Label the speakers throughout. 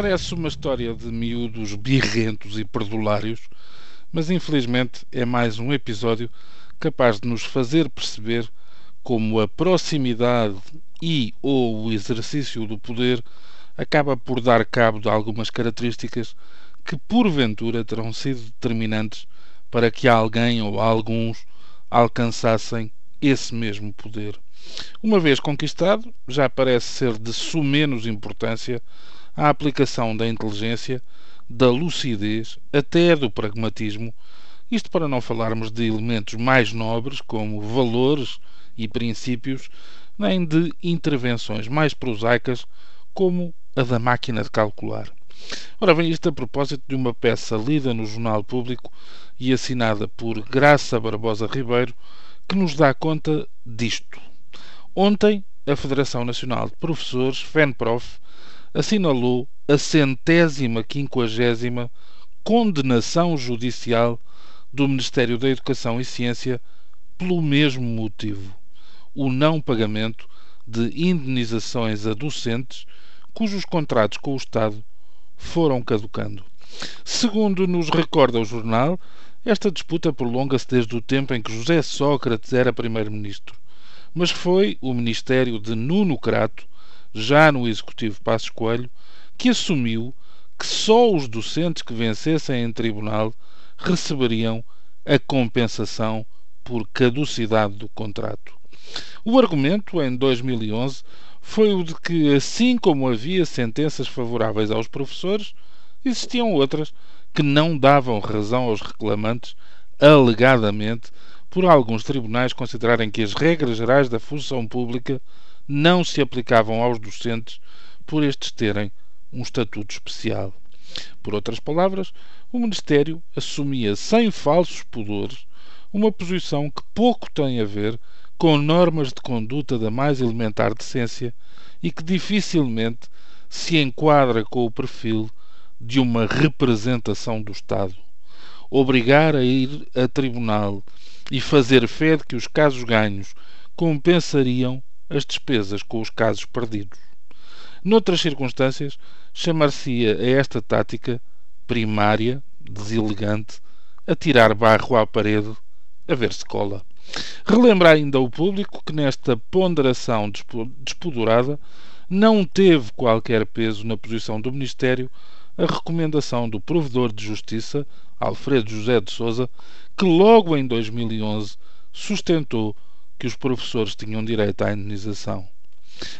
Speaker 1: Parece uma história de miúdos birrentos e perdulários, mas infelizmente é mais um episódio capaz de nos fazer perceber como a proximidade e ou o exercício do poder acaba por dar cabo de algumas características que porventura terão sido determinantes para que alguém ou alguns alcançassem esse mesmo poder. Uma vez conquistado, já parece ser de sumenos importância a aplicação da inteligência, da lucidez, até do pragmatismo, isto para não falarmos de elementos mais nobres como valores e princípios, nem de intervenções mais prosaicas como a da máquina de calcular. Ora bem, isto a propósito de uma peça lida no Jornal Público e assinada por Graça Barbosa Ribeiro, que nos dá conta disto. Ontem, a Federação Nacional de Professores, FENPROF, assinalou a centésima quinquagésima condenação judicial do Ministério da Educação e Ciência pelo mesmo motivo: o não pagamento de indenizações a docentes cujos contratos com o Estado foram caducando. Segundo nos recorda o jornal, esta disputa prolonga-se desde o tempo em que José Sócrates era primeiro-ministro mas foi o Ministério de Nuno Crato, já no Executivo Passos Coelho, que assumiu que só os docentes que vencessem em tribunal receberiam a compensação por caducidade do contrato. O argumento, em 2011, foi o de que, assim como havia sentenças favoráveis aos professores, existiam outras que não davam razão aos reclamantes, alegadamente por alguns tribunais considerarem que as regras gerais da função pública não se aplicavam aos docentes por estes terem um estatuto especial. Por outras palavras, o Ministério assumia sem falsos pudores uma posição que pouco tem a ver com normas de conduta da mais elementar decência e que dificilmente se enquadra com o perfil de uma representação do Estado. Obrigar a ir a tribunal e fazer fé de que os casos ganhos compensariam as despesas com os casos perdidos. Noutras circunstâncias, chamar-se-ia a esta tática primária, deselegante, a tirar barro à parede, a ver se cola. Relembra ainda o público que nesta ponderação despodurada não teve qualquer peso na posição do Ministério a recomendação do provedor de justiça, Alfredo José de Souza, que logo em 2011 sustentou que os professores tinham direito à indenização.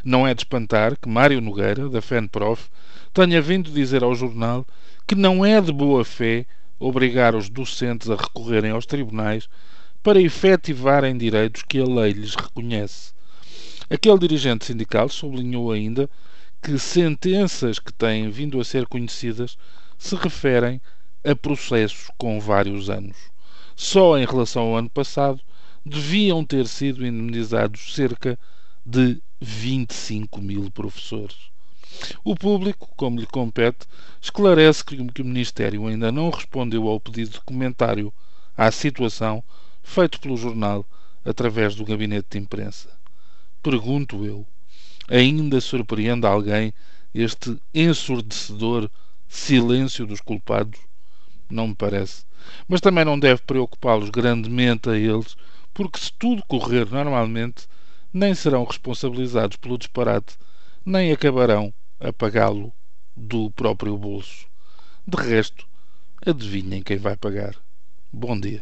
Speaker 1: Não é de espantar que Mário Nogueira, da FENPROF, tenha vindo dizer ao jornal que não é de boa fé obrigar os docentes a recorrerem aos tribunais para efetivarem direitos que a lei lhes reconhece. Aquele dirigente sindical sublinhou ainda que sentenças que têm vindo a ser conhecidas se referem a processos com vários anos. Só em relação ao ano passado deviam ter sido indemnizados cerca de 25 mil professores. O público, como lhe compete, esclarece que o Ministério ainda não respondeu ao pedido de comentário à situação feito pelo jornal através do gabinete de imprensa. Pergunto eu, ainda surpreende alguém este ensurdecedor silêncio dos culpados? Não me parece mas também não deve preocupá-los grandemente a eles, porque se tudo correr normalmente, nem serão responsabilizados pelo disparate, nem acabarão a pagá-lo do próprio bolso. De resto, adivinhem quem vai pagar. Bom dia.